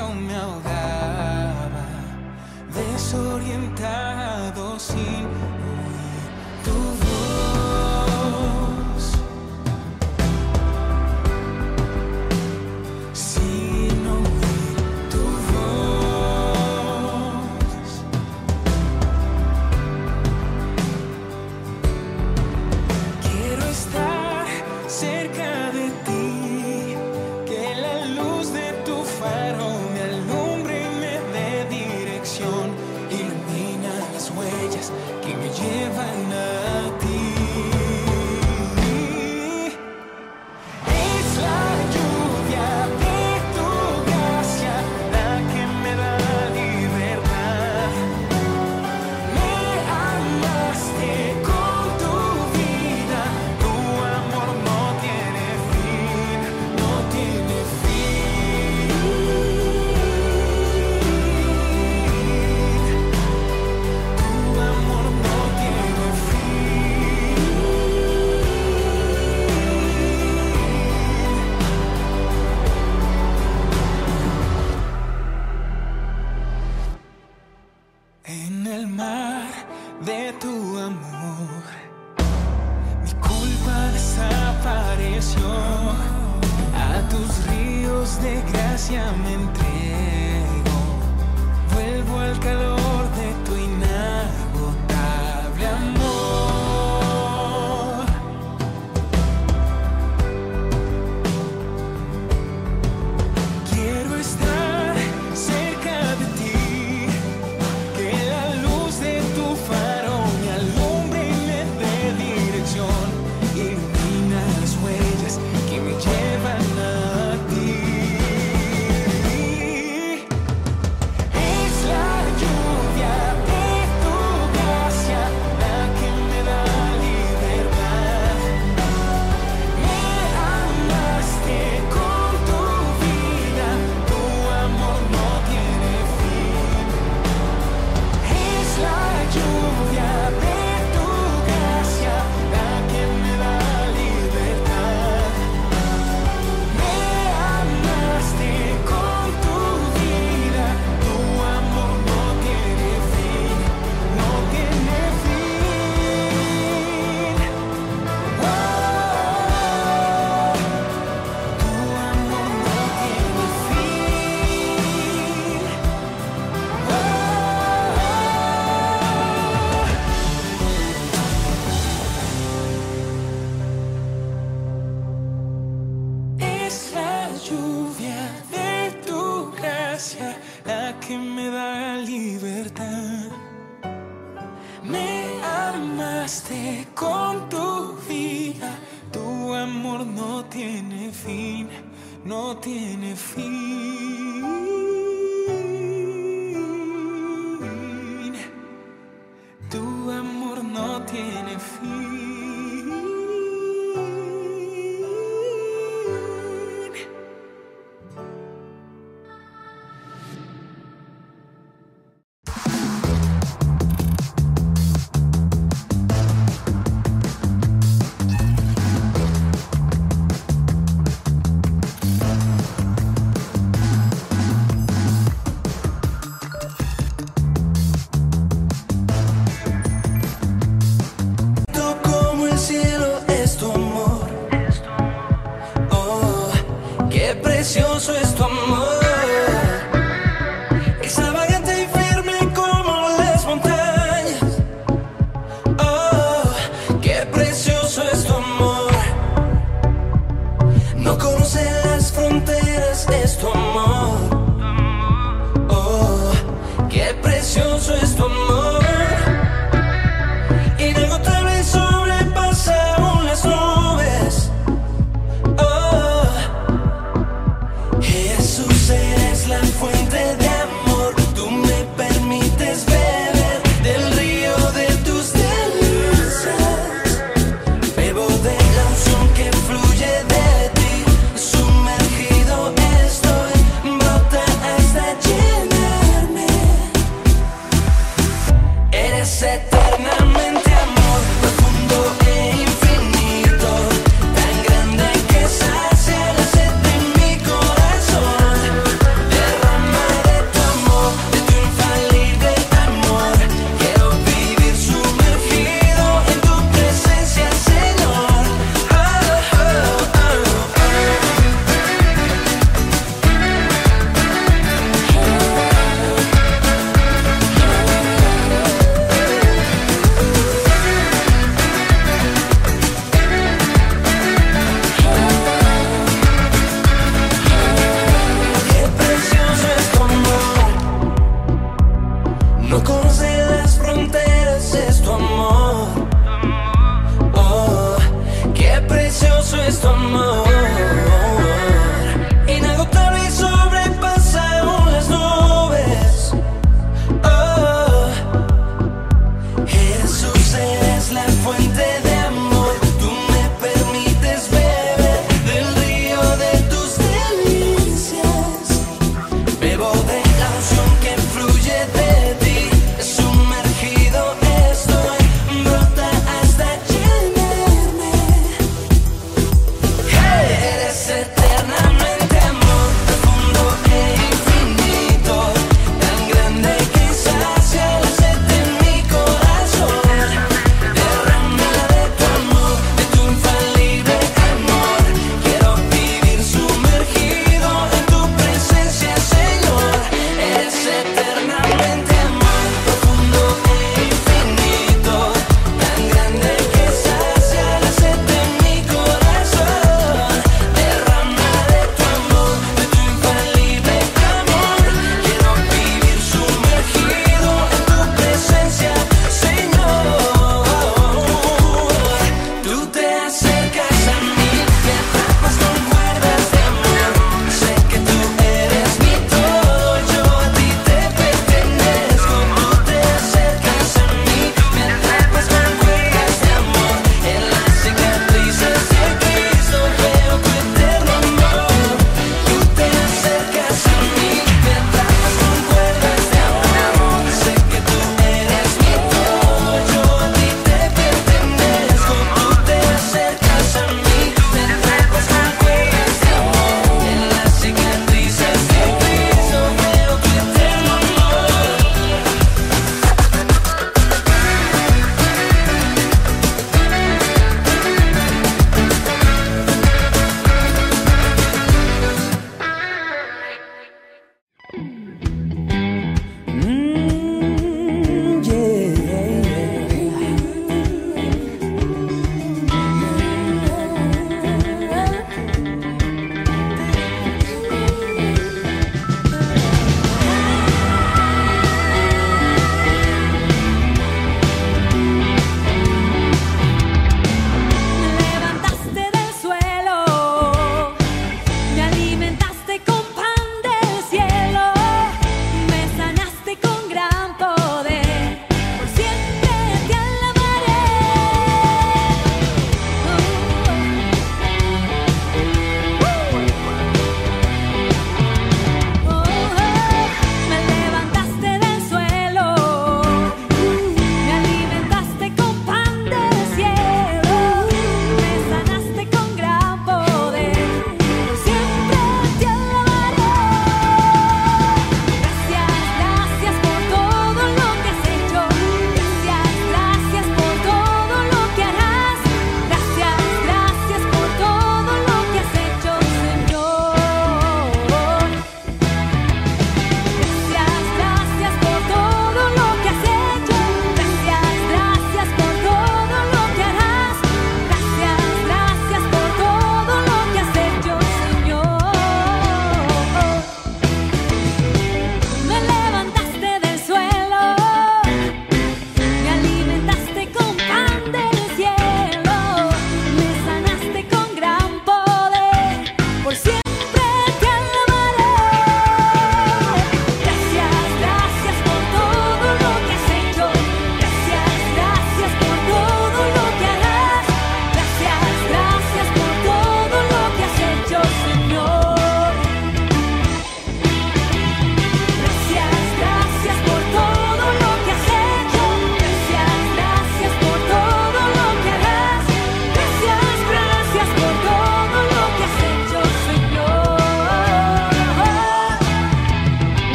me ahogaba, desorientado sin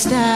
cerca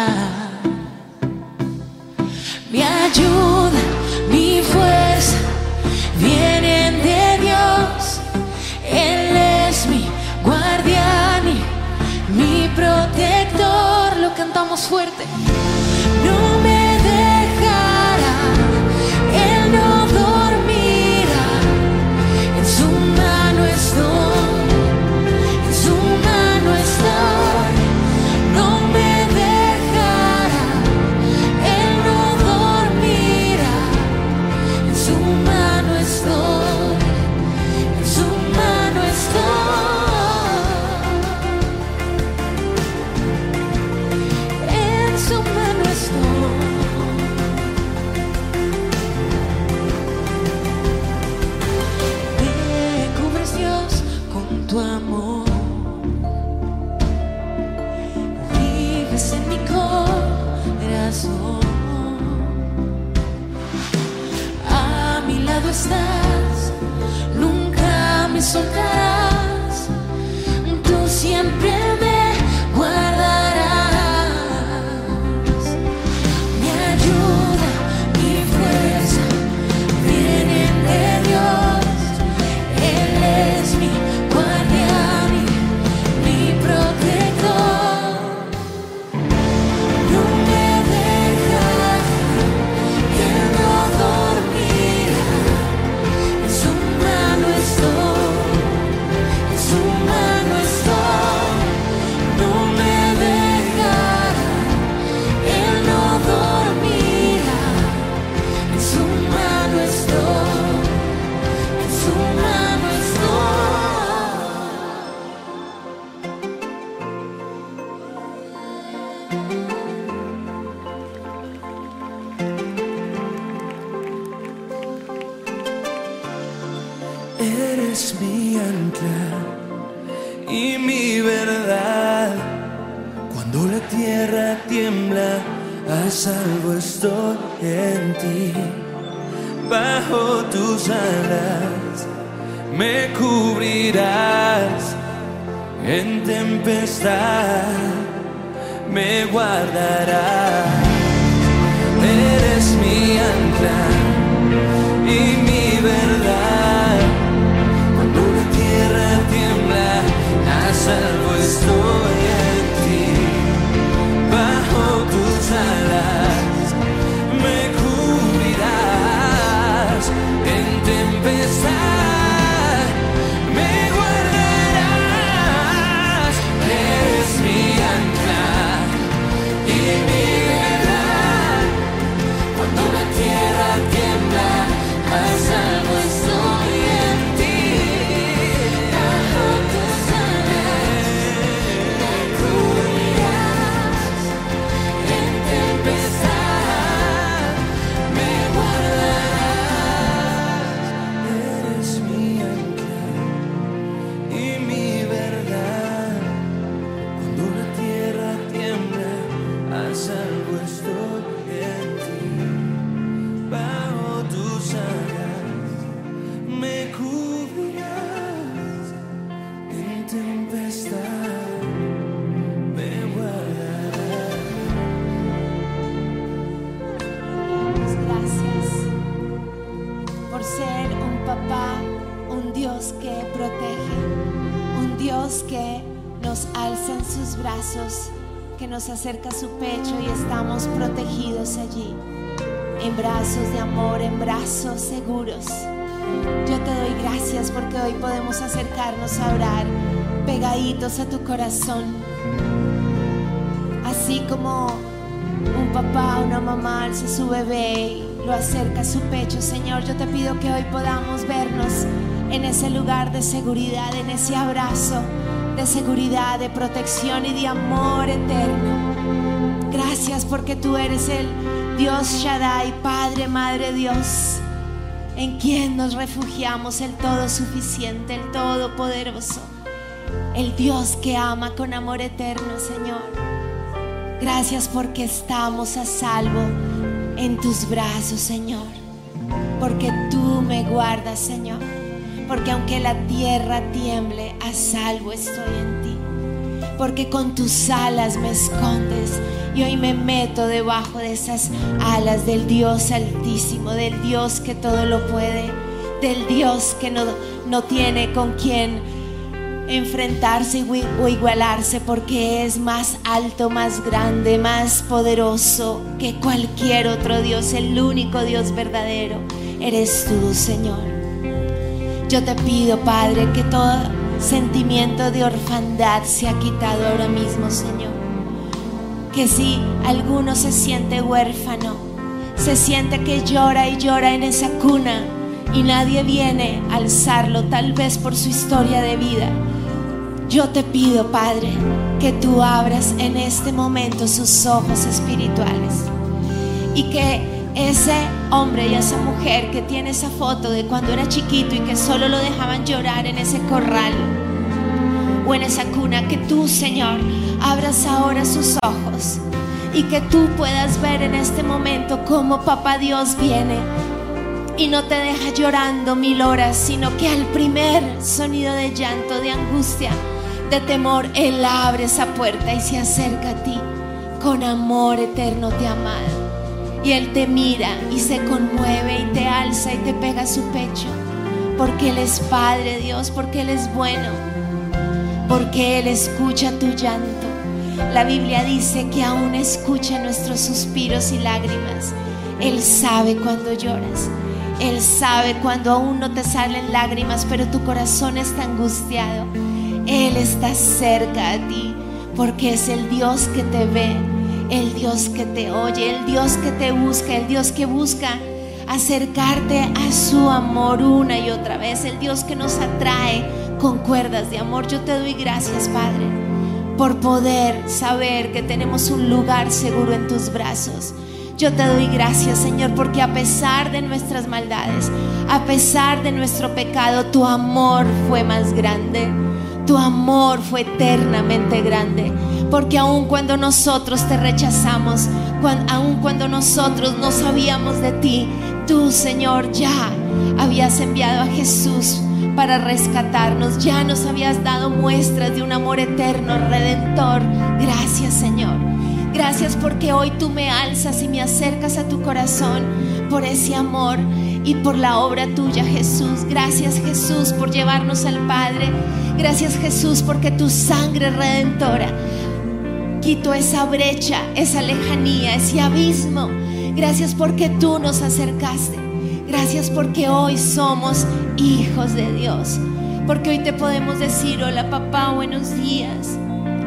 nos acerca a su pecho y estamos protegidos allí, en brazos de amor, en brazos seguros. Yo te doy gracias porque hoy podemos acercarnos a orar pegaditos a tu corazón, así como un papá, una mamá alza su bebé y lo acerca a su pecho. Señor, yo te pido que hoy podamos vernos en ese lugar de seguridad, en ese abrazo de seguridad, de protección y de amor eterno. Gracias porque tú eres el Dios Shaddai, Padre, Madre Dios, en quien nos refugiamos, el todo suficiente, el todopoderoso, el Dios que ama con amor eterno, Señor. Gracias porque estamos a salvo en tus brazos, Señor. Porque tú me guardas, Señor. Porque aunque la tierra tiemble, a salvo estoy en ti. Porque con tus alas me escondes y hoy me meto debajo de esas alas del Dios altísimo, del Dios que todo lo puede, del Dios que no, no tiene con quien enfrentarse o igualarse porque es más alto, más grande, más poderoso que cualquier otro Dios, el único Dios verdadero. Eres tú, Señor. Yo te pido, Padre, que todo sentimiento de orfandad sea quitado ahora mismo, Señor. Que si alguno se siente huérfano, se siente que llora y llora en esa cuna y nadie viene a alzarlo, tal vez por su historia de vida. Yo te pido, Padre, que tú abras en este momento sus ojos espirituales y que ese hombre y esa mujer que tiene esa foto de cuando era chiquito y que solo lo dejaban llorar en ese corral o en esa cuna, que tú, Señor, abras ahora sus ojos y que tú puedas ver en este momento cómo Papá Dios viene y no te deja llorando mil horas, sino que al primer sonido de llanto, de angustia, de temor, Él abre esa puerta y se acerca a ti. Con amor eterno te amado. Y Él te mira y se conmueve y te alza y te pega su pecho. Porque Él es Padre Dios, porque Él es bueno, porque Él escucha tu llanto. La Biblia dice que aún escucha nuestros suspiros y lágrimas. Él sabe cuando lloras. Él sabe cuando aún no te salen lágrimas, pero tu corazón está angustiado. Él está cerca a ti porque es el Dios que te ve, el Dios que te oye, el Dios que te busca, el Dios que busca acercarte a su amor una y otra vez, el Dios que nos atrae con cuerdas de amor. Yo te doy gracias, Padre, por poder saber que tenemos un lugar seguro en tus brazos. Yo te doy gracias, Señor, porque a pesar de nuestras maldades, a pesar de nuestro pecado, tu amor fue más grande. Tu amor fue eternamente grande. Porque aun cuando nosotros te rechazamos, cuan- aun cuando nosotros no sabíamos de ti, tú, Señor, ya habías enviado a Jesús para rescatarnos. Ya nos habías dado muestras de un amor eterno, redentor. Gracias, Señor. Gracias porque hoy tú me alzas y me acercas a tu corazón por ese amor y por la obra tuya, Jesús. Gracias, Jesús, por llevarnos al Padre. Gracias, Jesús, porque tu sangre redentora quitó esa brecha, esa lejanía, ese abismo. Gracias porque tú nos acercaste. Gracias porque hoy somos hijos de Dios. Porque hoy te podemos decir, hola papá, buenos días.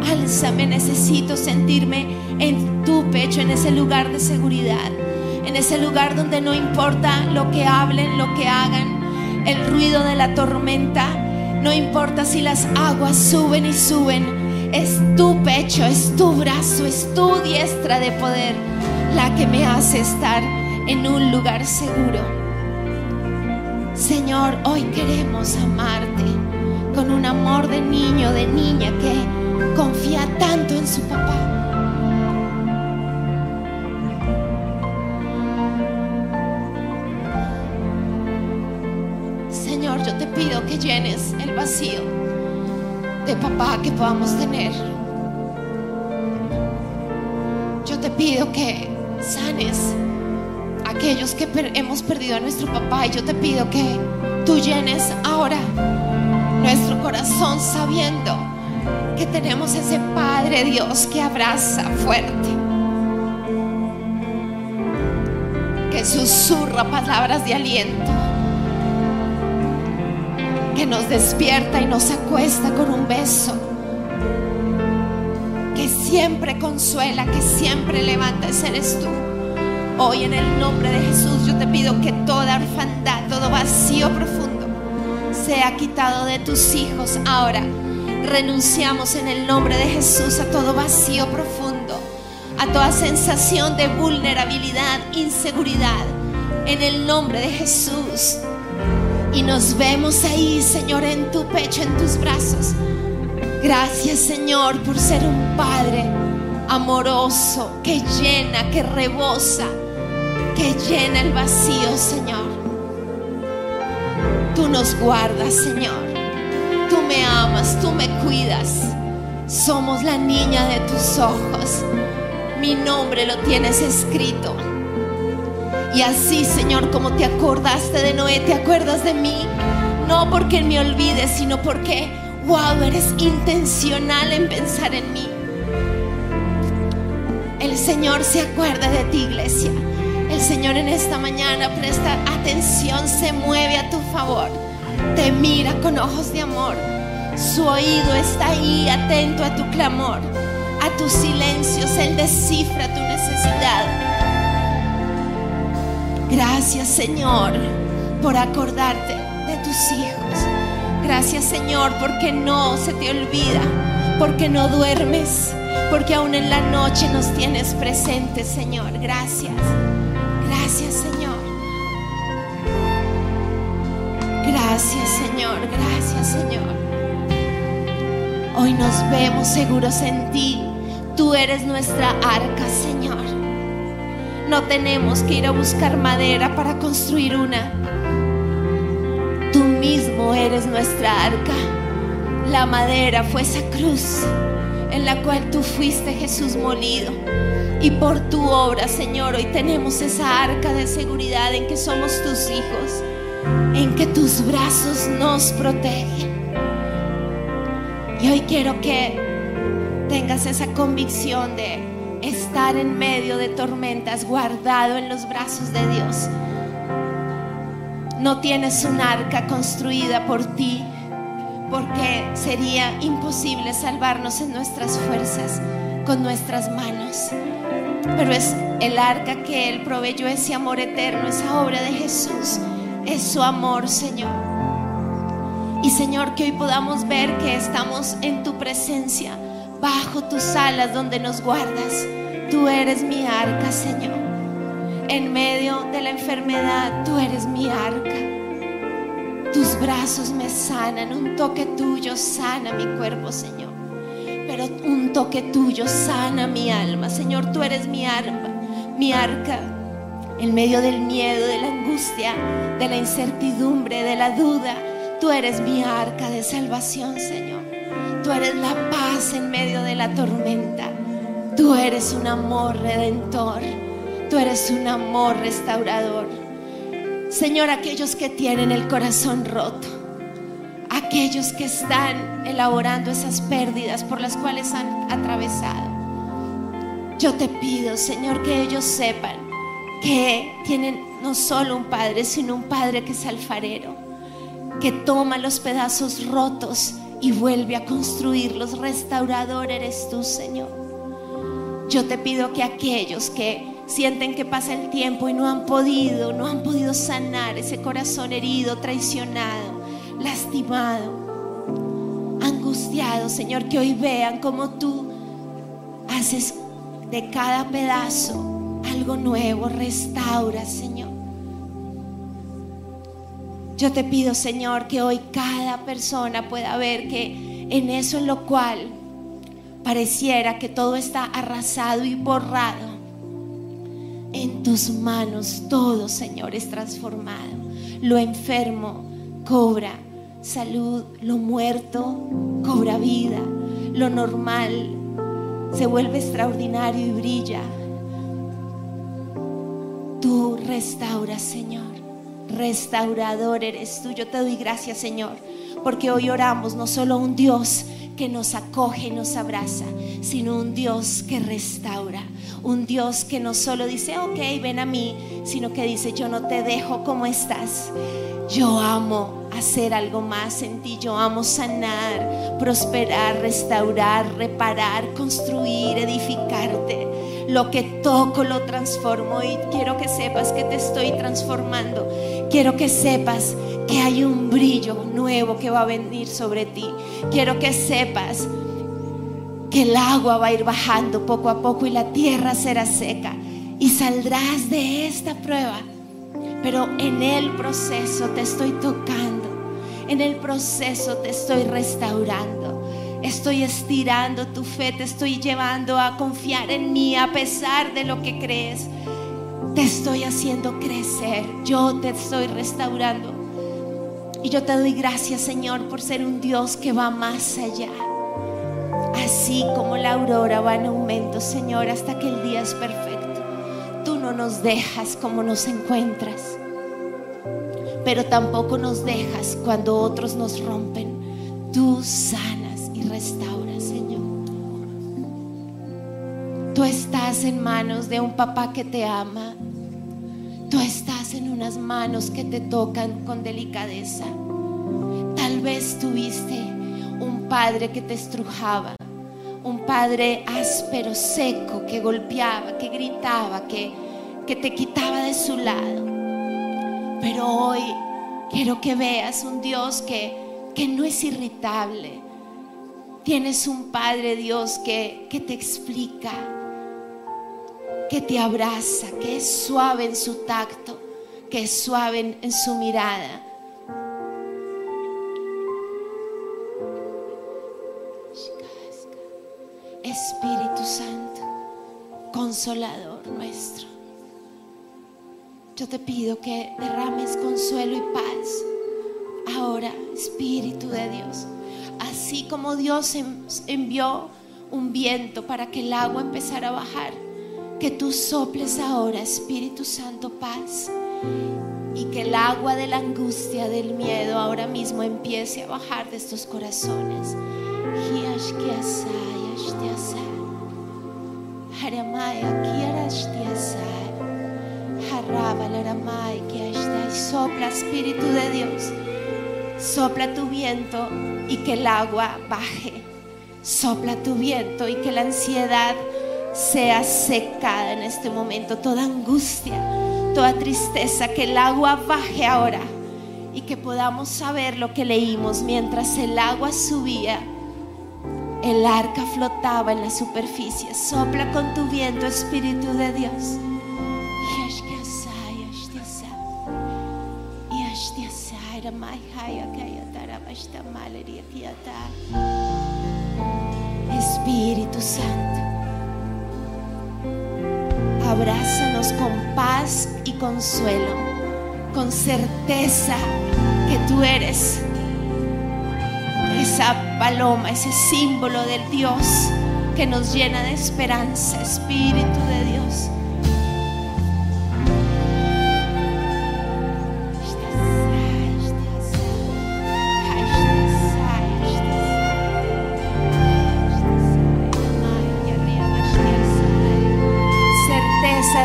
Álzame, necesito sentirme en tu pecho, en ese lugar de seguridad, en ese lugar donde no importa lo que hablen, lo que hagan, el ruido de la tormenta, no importa si las aguas suben y suben, es tu pecho, es tu brazo, es tu diestra de poder la que me hace estar en un lugar seguro. Señor, hoy queremos amarte con un amor de niño, de niña que confía tanto en su papá. Señor, yo te pido que llenes el vacío de papá que podamos tener. Yo te pido que sanes a aquellos que hemos perdido a nuestro papá y yo te pido que tú llenes ahora nuestro corazón sabiendo que tenemos ese Padre Dios que abraza fuerte, que susurra palabras de aliento, que nos despierta y nos acuesta con un beso, que siempre consuela, que siempre levanta, ese eres tú. Hoy en el nombre de Jesús yo te pido que toda orfandad, todo vacío profundo sea quitado de tus hijos ahora. Renunciamos en el nombre de Jesús a todo vacío profundo, a toda sensación de vulnerabilidad, inseguridad, en el nombre de Jesús. Y nos vemos ahí, Señor, en tu pecho, en tus brazos. Gracias, Señor, por ser un Padre amoroso, que llena, que rebosa, que llena el vacío, Señor. Tú nos guardas, Señor. Tú me amas, tú me cuidas. Somos la niña de tus ojos. Mi nombre lo tienes escrito. Y así, Señor, como te acordaste de Noé, te acuerdas de mí. No porque me olvides, sino porque, wow, eres intencional en pensar en mí. El Señor se acuerda de ti, iglesia. El Señor en esta mañana presta atención, se mueve a tu favor. Te mira con ojos de amor. Su oído está ahí atento a tu clamor, a tus silencios. Él descifra tu necesidad. Gracias, Señor, por acordarte de tus hijos. Gracias, Señor, porque no se te olvida, porque no duermes, porque aún en la noche nos tienes presentes, Señor. Gracias. Gracias, Señor. Gracias, Señor. Gracias, Señor. Hoy nos vemos seguros en ti. Tú eres nuestra arca, Señor. No tenemos que ir a buscar madera para construir una. Tú mismo eres nuestra arca. La madera fue esa cruz en la cual tú fuiste Jesús molido. Y por tu obra, Señor, hoy tenemos esa arca de seguridad en que somos tus hijos, en que tus brazos nos protegen. Y hoy quiero que tengas esa convicción de estar en medio de tormentas, guardado en los brazos de Dios. No tienes un arca construida por ti, porque sería imposible salvarnos en nuestras fuerzas, con nuestras manos. Pero es el arca que Él proveyó, ese amor eterno, esa obra de Jesús, es su amor, Señor. Y Señor, que hoy podamos ver que estamos en tu presencia, bajo tus alas donde nos guardas. Tú eres mi arca, Señor. En medio de la enfermedad, tú eres mi arca. Tus brazos me sanan, un toque tuyo sana mi cuerpo, Señor. Pero un toque tuyo sana mi alma, Señor. Tú eres mi alma, mi arca. En medio del miedo, de la angustia, de la incertidumbre, de la duda, tú eres mi arca de salvación, Señor. Tú eres la paz en medio de la tormenta. Tú eres un amor redentor. Tú eres un amor restaurador. Señor, aquellos que tienen el corazón roto, aquellos que están elaborando esas pérdidas por las cuales han atravesado, yo te pido, Señor, que ellos sepan que tienen no solo un padre, sino un padre que es alfarero, que toma los pedazos rotos y vuelve a construirlos. Restaurador eres tú, Señor. Yo te pido que aquellos que sienten que pasa el tiempo y no han podido, no han podido sanar ese corazón herido, traicionado, lastimado, angustiado, Señor, que hoy vean como tú haces de cada pedazo algo nuevo, restaura, Señor. Yo te pido, Señor, que hoy cada persona pueda ver que en eso en lo cual pareciera que todo está arrasado y borrado, en tus manos todo, Señor, es transformado. Lo enfermo cobra salud, lo muerto cobra vida, lo normal se vuelve extraordinario y brilla. Tú restauras, Señor. Restaurador eres tú. Yo te doy gracias, Señor, porque hoy oramos no solo a un Dios que nos acoge y nos abraza, sino un Dios que restaura, un Dios que no solo dice, ok, ven a mí, sino que dice, yo no te dejo como estás. Yo amo hacer algo más en ti, yo amo sanar, prosperar, restaurar, reparar, construir, edificarte. Lo que toco lo transformo y quiero que sepas que te estoy transformando. Quiero que sepas que hay un brillo nuevo que va a venir sobre ti. Quiero que sepas que el agua va a ir bajando poco a poco y la tierra será seca. Y saldrás de esta prueba. Pero en el proceso te estoy tocando. En el proceso te estoy restaurando. Estoy estirando tu fe, te estoy llevando a confiar en mí a pesar de lo que crees. Te estoy haciendo crecer, yo te estoy restaurando. Y yo te doy gracias, Señor, por ser un Dios que va más allá. Así como la aurora va en aumento, Señor, hasta que el día es perfecto. Tú no nos dejas como nos encuentras, pero tampoco nos dejas cuando otros nos rompen. Tú sanas y restauras, Señor. Tú estás en manos de un papá que te ama. Tú estás en unas manos que te tocan con delicadeza. Tal vez tuviste un padre que te estrujaba, un padre áspero, seco, que golpeaba, que gritaba, que, que te quitaba de su lado. Pero hoy quiero que veas un Dios que, que no es irritable. Tienes un Padre Dios que, que te explica, que te abraza, que es suave en su tacto, que es suave en, su mirada. Espíritu Santo, consolador nuestro, Yo te pido que derrames consuelo y paz. Ahora, Espíritu de Dios, así como Dios en- envió un viento para que el agua empezara a bajar, que tú soples ahora, Espíritu Santo, paz. Y que el agua de la angustia, del miedo, ahora mismo empiece a bajar de estos corazones. Kiashtai. Sopla, Espíritu de Dios. Sopla tu viento y que el agua baje. Sopla tu viento y que la ansiedad sea secada en este momento. Toda angustia, toda tristeza, que el agua baje ahora y que podamos saber lo que leímos mientras el agua subía. El arca flotaba en la superficie. Sopla con tu viento, Espíritu de Dios. Yashkiasai, yashtiasai. Abrázanos con paz y consuelo, con certeza que tú eres esa paloma, ese símbolo del Dios que nos llena de esperanza, Espíritu de Dios.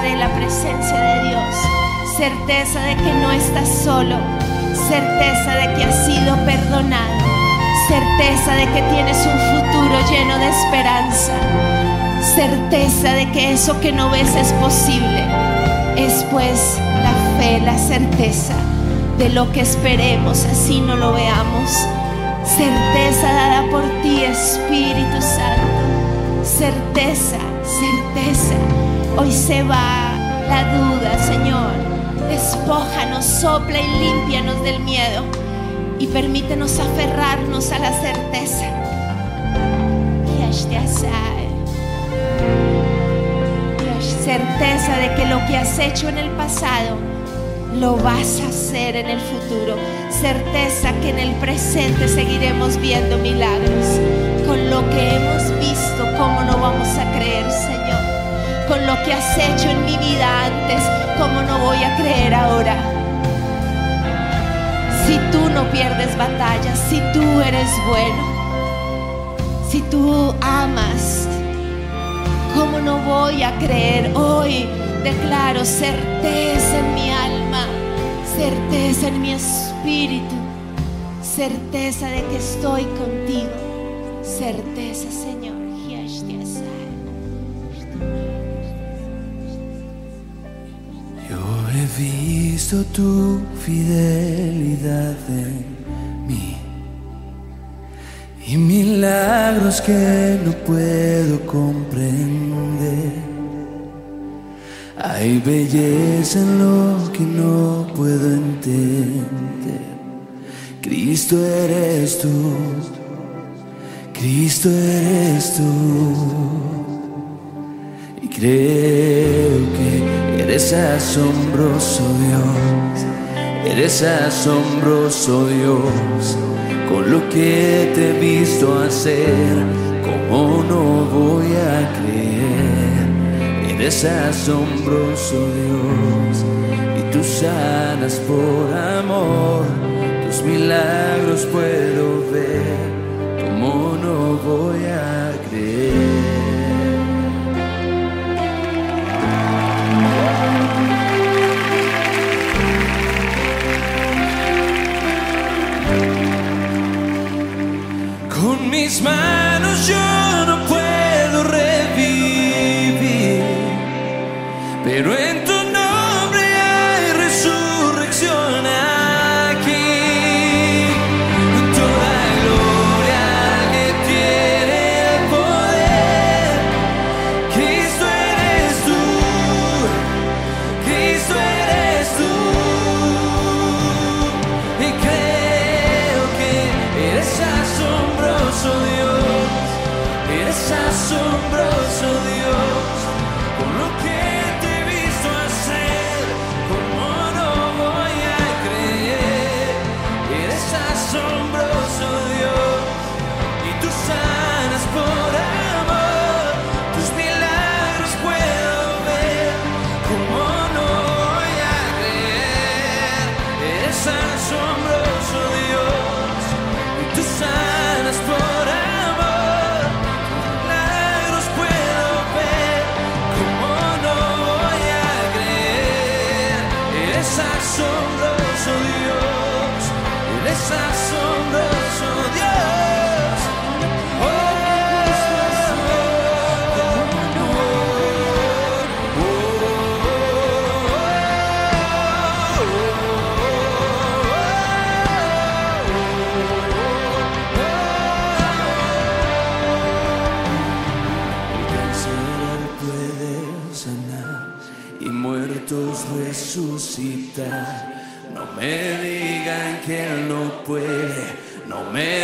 De la presencia de Dios, certeza de que no estás solo, certeza de que has sido perdonado, certeza de que tienes un futuro lleno de esperanza, certeza de que eso que no ves es posible, es pues la fe, la certeza de lo que esperemos, así no lo veamos, certeza dada por ti, Espíritu Santo, certeza, certeza. Hoy se va la duda, Señor. Despójanos, sopla y límpianos del miedo y permítenos aferrarnos a la certeza. Certeza de que lo que has hecho en el pasado lo vas a hacer en el futuro. Certeza que en el presente seguiremos viendo milagros. Con lo que hemos visto, ¿cómo no vamos a creer, Señor? Con lo que has hecho en mi vida antes, ¿cómo no voy a creer ahora? Si tú no pierdes batallas, si tú eres bueno, si tú amas, ¿cómo no voy a creer? Hoy declaro certeza en mi alma, certeza en mi espíritu, certeza de que estoy contigo, certeza, Señor. Visto tu fidelidad en mí y milagros que no puedo comprender. Hay belleza en lo que no puedo entender. Cristo eres tú, Cristo eres tú. Y creo que eres asombroso Dios, eres asombroso Dios, con lo que te he visto hacer, ¿cómo no voy a creer? Eres asombroso Dios, y tú sanas por amor, tus milagros puedo ver,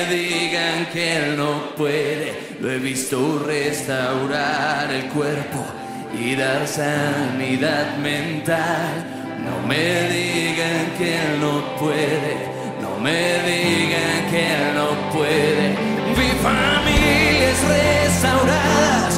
digan que él no puede. Lo he visto restaurar el cuerpo y dar sanidad mental. No me digan que él no puede, no me digan que él no puede. Vi familias restauradas, vi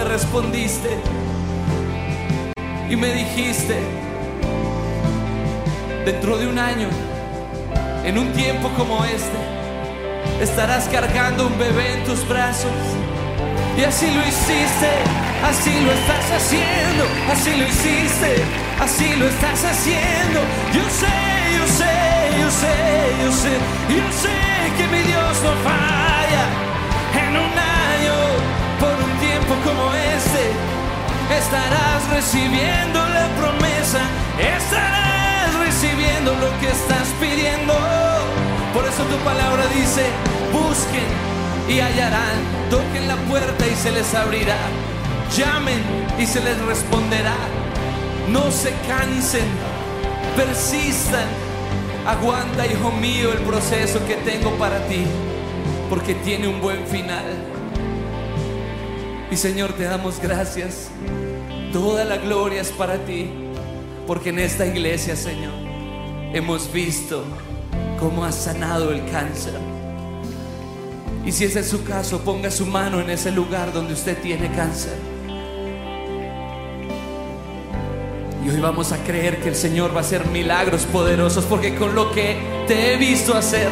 me respondiste y me dijiste, dentro de un año, en un tiempo como este, estarás cargando un bebé en tus brazos. Y así lo hiciste, así lo estás haciendo, así lo hiciste, así lo estás haciendo. Yo sé, yo sé, yo sé, yo sé, yo sé que mi Dios no falla. En un como este, estarás recibiendo la promesa, estarás recibiendo lo que estás pidiendo. Por eso tu palabra dice, busquen y hallarán, toquen la puerta y se les abrirá, llamen y se les responderá. No se cansen, persistan, aguanta, hijo mío, el proceso que tengo para ti, porque tiene un buen final. Y Señor, te damos gracias. Toda la gloria es para ti, porque en esta iglesia, Señor, hemos visto cómo has sanado el cáncer. Y si ese es su caso, ponga su mano en ese lugar donde usted tiene cáncer. Y hoy vamos a creer que el Señor va a hacer milagros poderosos, porque con lo que te he visto hacer,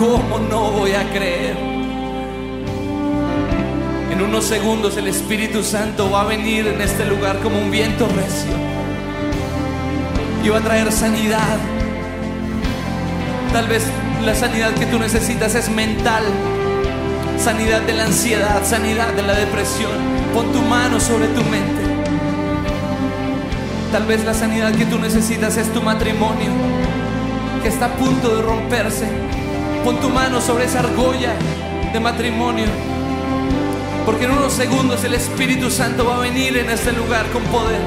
¿cómo no voy a creer? En unos segundos el Espíritu Santo va a venir en este lugar como un viento recio. Y va a traer sanidad. Tal vez la sanidad que tú necesitas es mental. Sanidad de la ansiedad, sanidad de la depresión. Pon tu mano sobre tu mente. Tal vez la sanidad que tú necesitas es tu matrimonio, que está a punto de romperse. Pon tu mano sobre esa argolla de matrimonio. Porque en unos segundos el Espíritu Santo va a venir en este lugar con poder.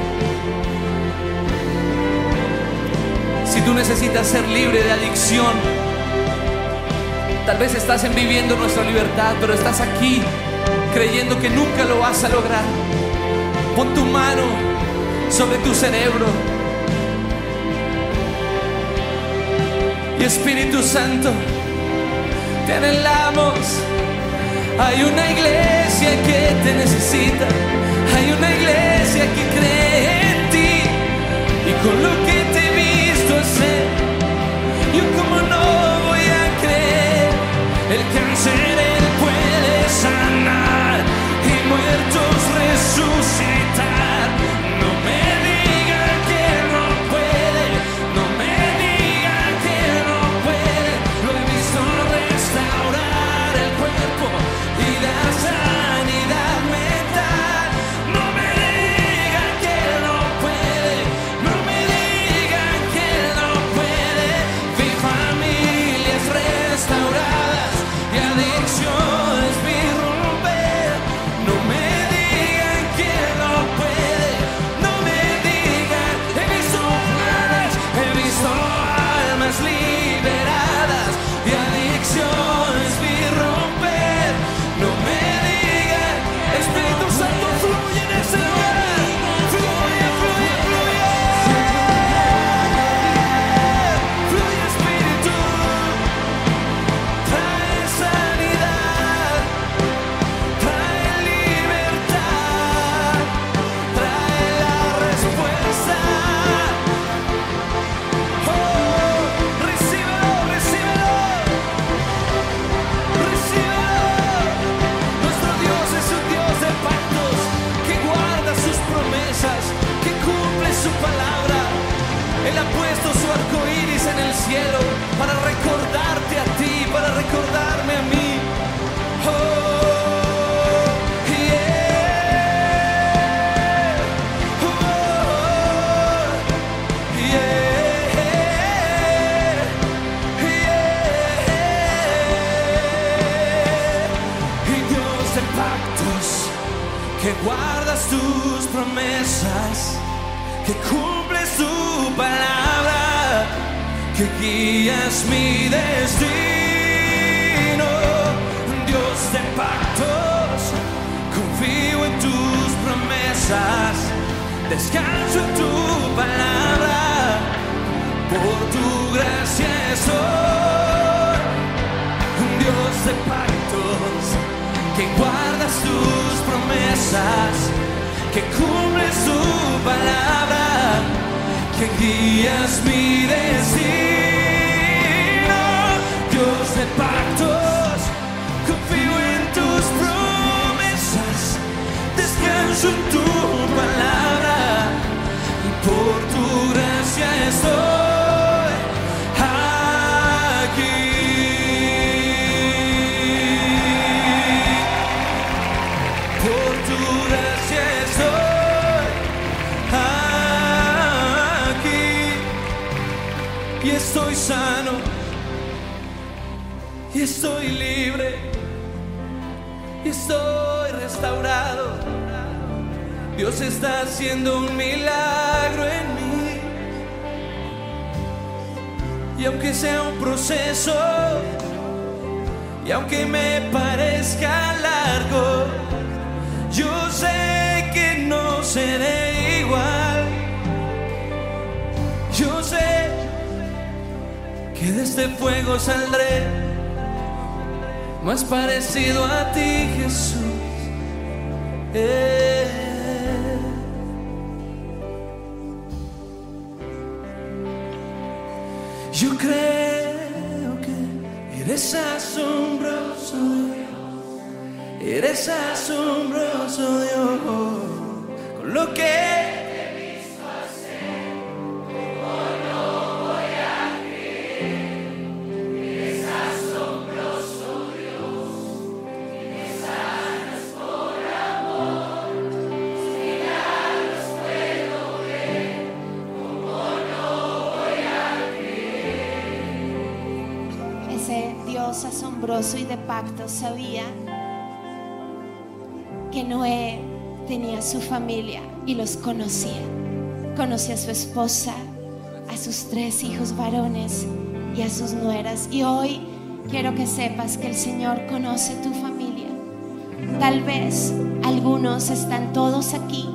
Si tú necesitas ser libre de adicción, tal vez estás en viviendo nuestra libertad, pero estás aquí creyendo que nunca lo vas a lograr. Pon tu mano sobre tu cerebro. Y Espíritu Santo, te anhelamos. Hay una iglesia que te necesita. Hay una iglesia que cree en ti. Y con lo para recordarte a ti, para recordarme a mí. Oh. Oh. Y Dios de pactos, que guardas tus promesas que que guías mi destino. Dios de pactos, confío en tus promesas, descanso en tu palabra, por tu gracia estoy. Dios de pactos, que guardas tus promesas, que cumples tu palabra, que guías mi destino. Dios de pactos, confío en tus promesas, descanso en tu palabra, y por tu gracia estoy sano y estoy libre y estoy restaurado. Dios está haciendo un milagro en mí. Y aunque sea un proceso, y aunque me parezca largo, yo sé que no seré que de este fuego saldré más parecido a ti, Jesús. Eh. Yo creo que eres asombroso Eres asombroso Dios con lo que sabía que Noé tenía su familia y los conocía. Conocía a su esposa, a sus tres hijos varones y a sus nueras. Y hoy quiero que sepas que el Señor conoce tu familia. Tal vez algunos están todos aquí,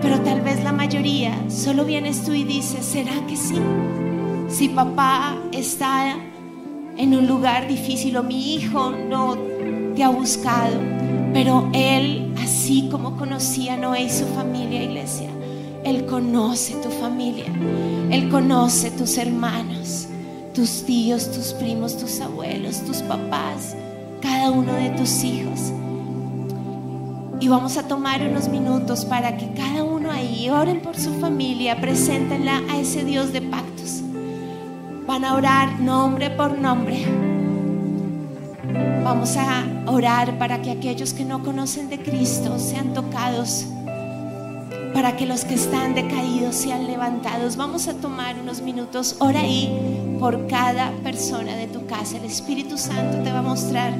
pero tal vez la mayoría solo vienes tú y dices, ¿será que sí? Si papá está en un lugar difícil o mi hijo no te ha buscado, pero él, así como conocía a Noé y su familia, iglesia, él conoce tu familia, él conoce tus hermanos, tus tíos, tus primos, tus abuelos, tus papás, cada uno de tus hijos. Y vamos a tomar unos minutos para que cada uno ahí oren por su familia, preséntenla a ese Dios de pactos. Van a orar nombre por nombre. Vamos a orar para que aquellos que no conocen de Cristo sean tocados, para que los que están decaídos sean levantados. Vamos a tomar unos minutos, ora ahí por cada persona de tu casa. El Espíritu Santo te va a mostrar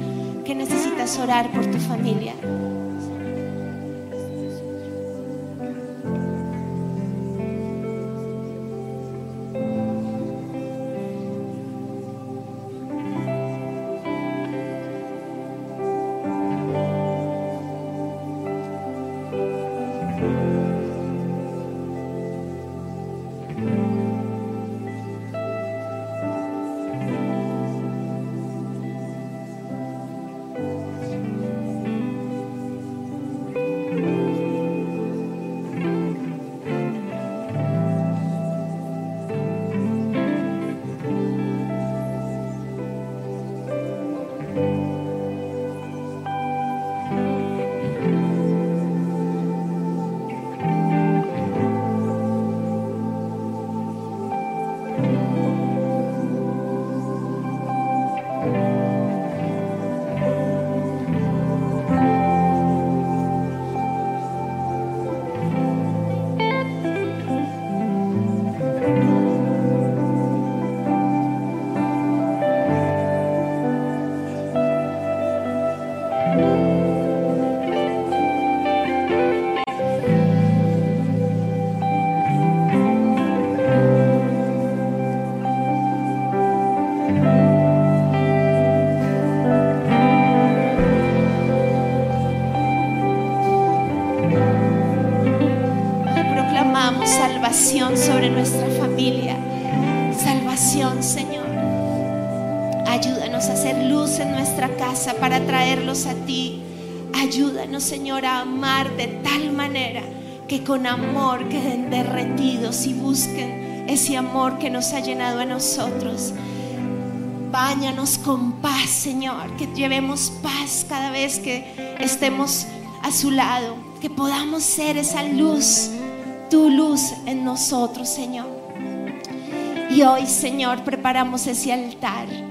que necesitas orar por tu familia. De tal manera que con amor queden derretidos y busquen ese amor que nos ha llenado a nosotros. Báñanos con paz, Señor, que llevemos paz cada vez que estemos a su lado, que podamos ser esa luz, tu luz en nosotros, Señor. Y hoy, Señor, preparamos ese altar.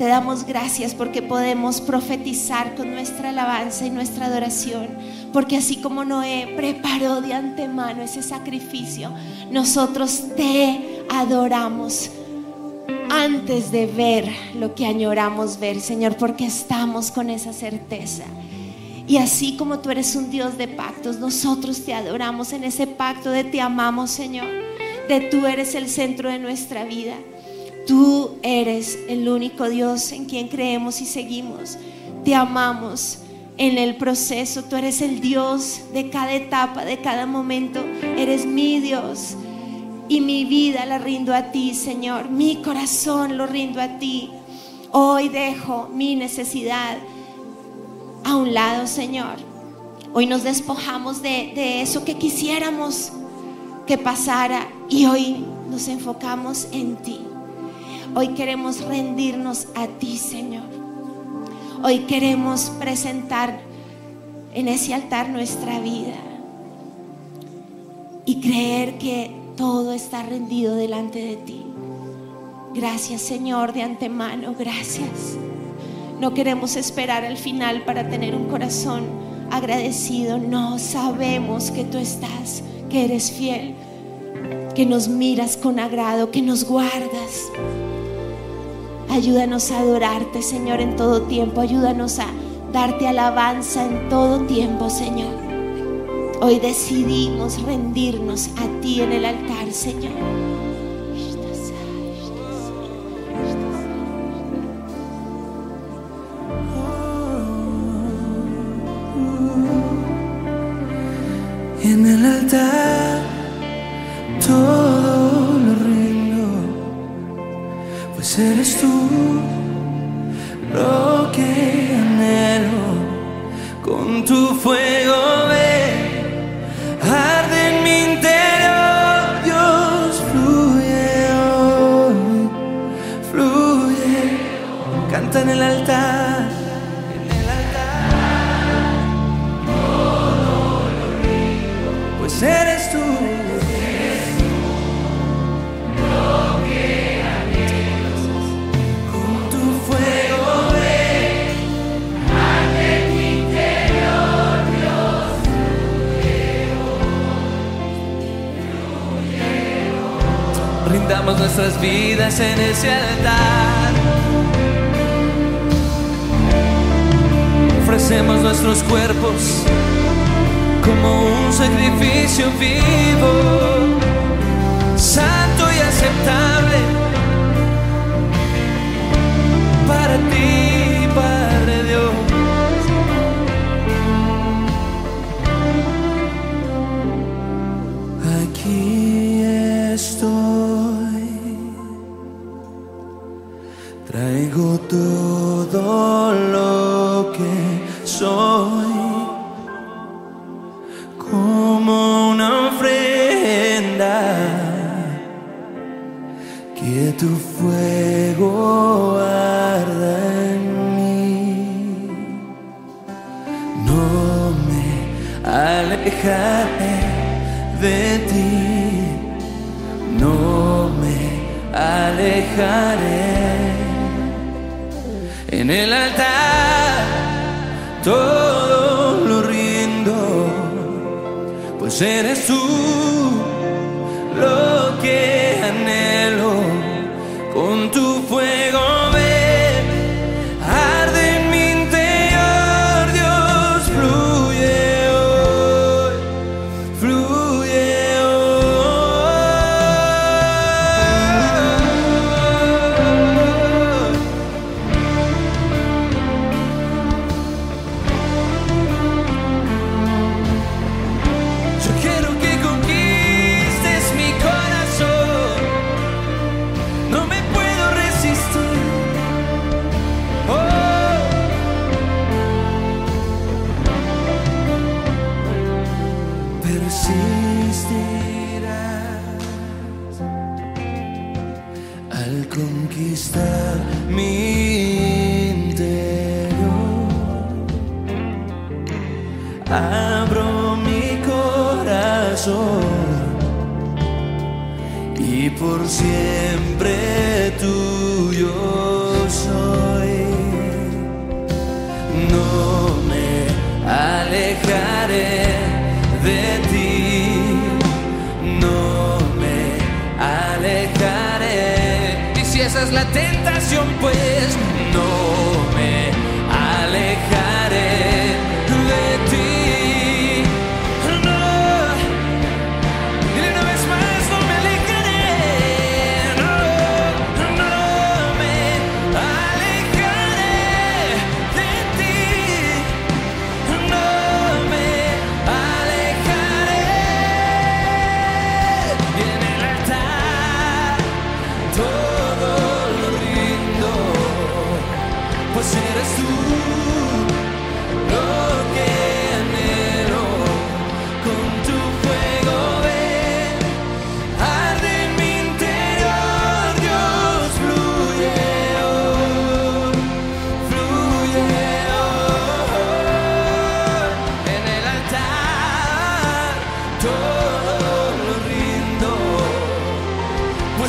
Te damos gracias porque podemos profetizar con nuestra alabanza y nuestra adoración. Porque así como Noé preparó de antemano ese sacrificio, nosotros te adoramos antes de ver lo que añoramos ver, Señor, porque estamos con esa certeza. Y así como tú eres un Dios de pactos, nosotros te adoramos en ese pacto de te amamos, Señor. De tú eres el centro de nuestra vida. Tú eres el único Dios en quien creemos y seguimos. Te amamos en el proceso. Tú eres el Dios de cada etapa, de cada momento. Eres mi Dios. Y mi vida la rindo a ti, Señor. Mi corazón lo rindo a ti. Hoy dejo mi necesidad a un lado, Señor. Hoy nos despojamos de, de eso que quisiéramos que pasara y hoy nos enfocamos en ti. Hoy queremos rendirnos a ti, Señor. Hoy queremos presentar en ese altar nuestra vida y creer que todo está rendido delante de ti. Gracias Señor de antemano, gracias. No queremos esperar al final para tener un corazón agradecido. No sabemos que tú estás, que eres fiel, que nos miras con agrado, que nos guardas. Ayúdanos a adorarte, Señor, en todo tiempo. Ayúdanos a darte alabanza en todo tiempo, Señor. Hoy decidimos rendirnos a ti en el altar, Señor. El altar todo lo rindo pues eres tú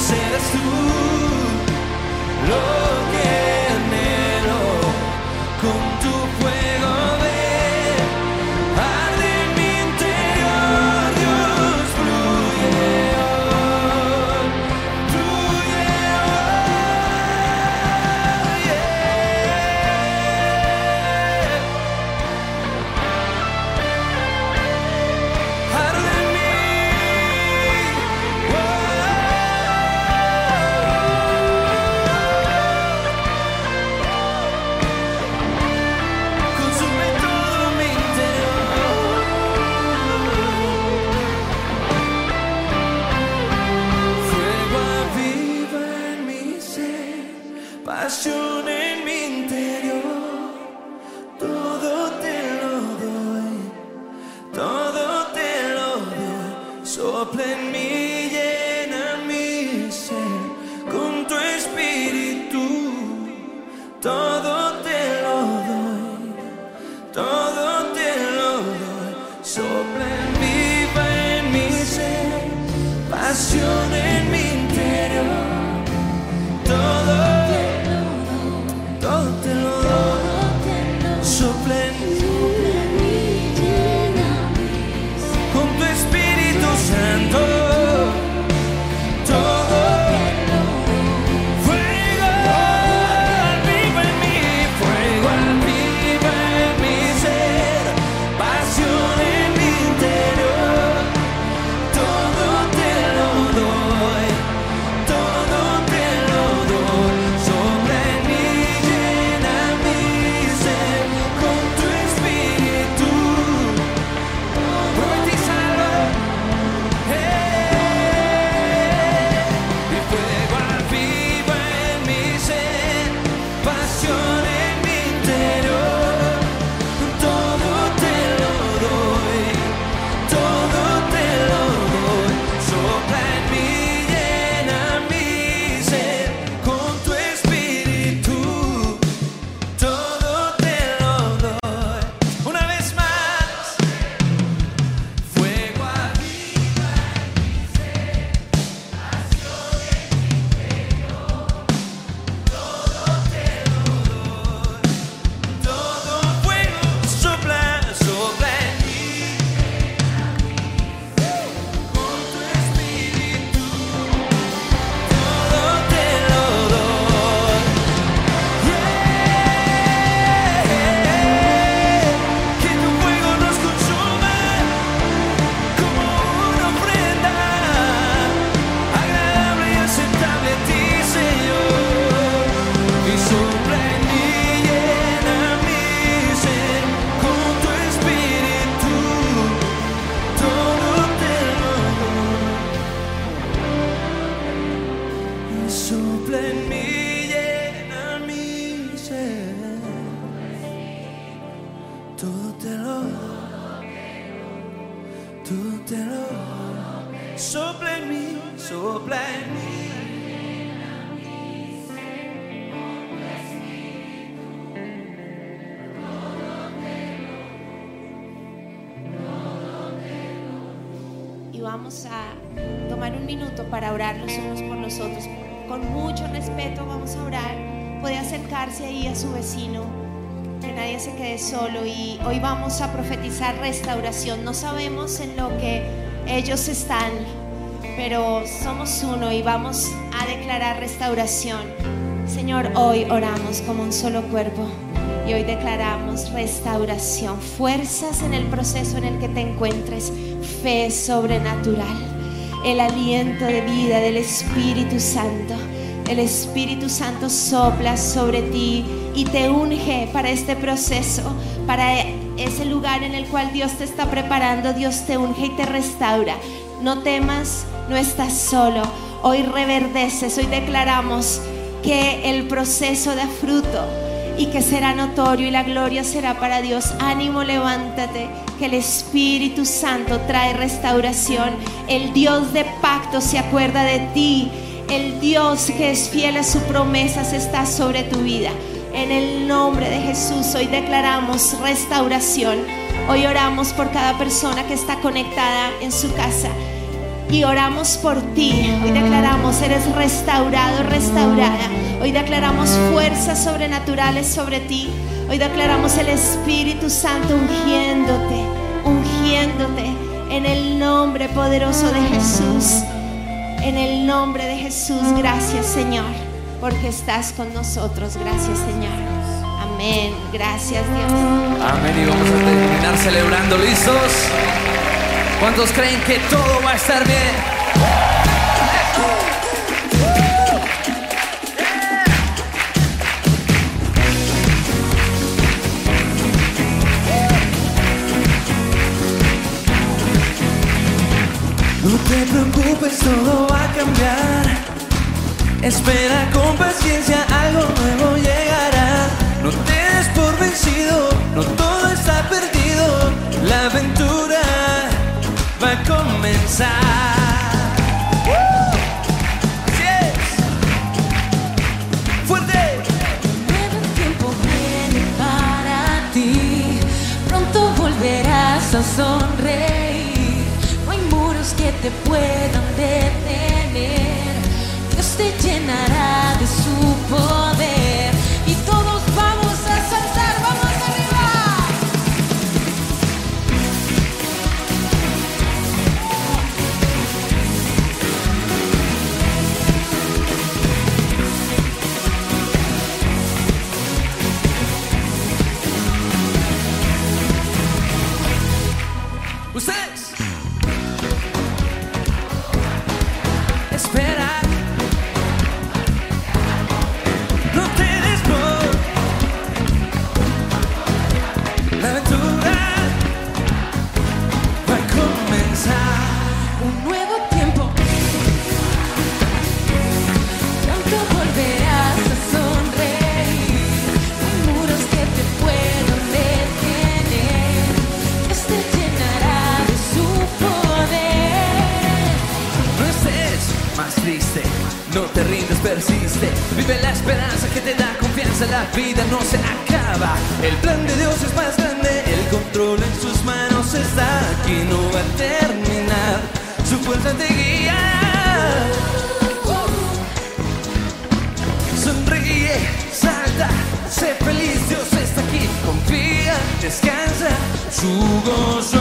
pues eres tú. No sabemos en lo que ellos están, pero somos uno y vamos a declarar restauración. Señor, hoy oramos como un solo cuerpo y hoy declaramos restauración, fuerzas en el proceso en el que te encuentres, fe sobrenatural el aliento de vida del Espíritu Santo. El Espíritu Santo sopla sobre ti y te unge para este proceso, para ese lugar en el cual Dios te está preparando, Dios te unge y te restaura. No temas, no estás solo. Hoy reverdeces, hoy declaramos que el proceso da fruto y que será notorio y la gloria será para Dios. Ánimo, levántate, que el Espíritu Santo trae restauración. El Dios de pacto se acuerda de ti. El Dios que es fiel a su promesas está sobre tu vida. En el nombre de Jesús hoy declaramos restauración. Hoy oramos por cada persona que está conectada en su casa y oramos por ti. Hoy declaramos, eres restaurado, restaurada. Hoy declaramos fuerzas sobrenaturales sobre ti. Hoy declaramos el Espíritu Santo ungiéndote, ungiéndote en el nombre poderoso de Jesús. En el nombre de Jesús, gracias Señor porque estás con nosotros. Gracias Señor. Amén. Gracias Dios. Amén. Y vamos a terminar celebrando. ¿Listos? ¿Cuántos creen que todo va a estar bien? No te preocupes, todo va a cambiar. Espera con paciencia, algo nuevo llegará. No te des por vencido, no todo está perdido. La aventura va a comenzar. Fuerte. Nuevo tiempo viene para ti. Pronto volverás a sonreír. No hay muros que te puedan detener. Te llenará de su poder. Vida no se acaba. El plan de Dios es más grande, el control en sus manos está aquí, no va a terminar. Su fuerza te guía. Sonríe, salta, sé feliz, Dios está aquí. Confía, descansa, su gozo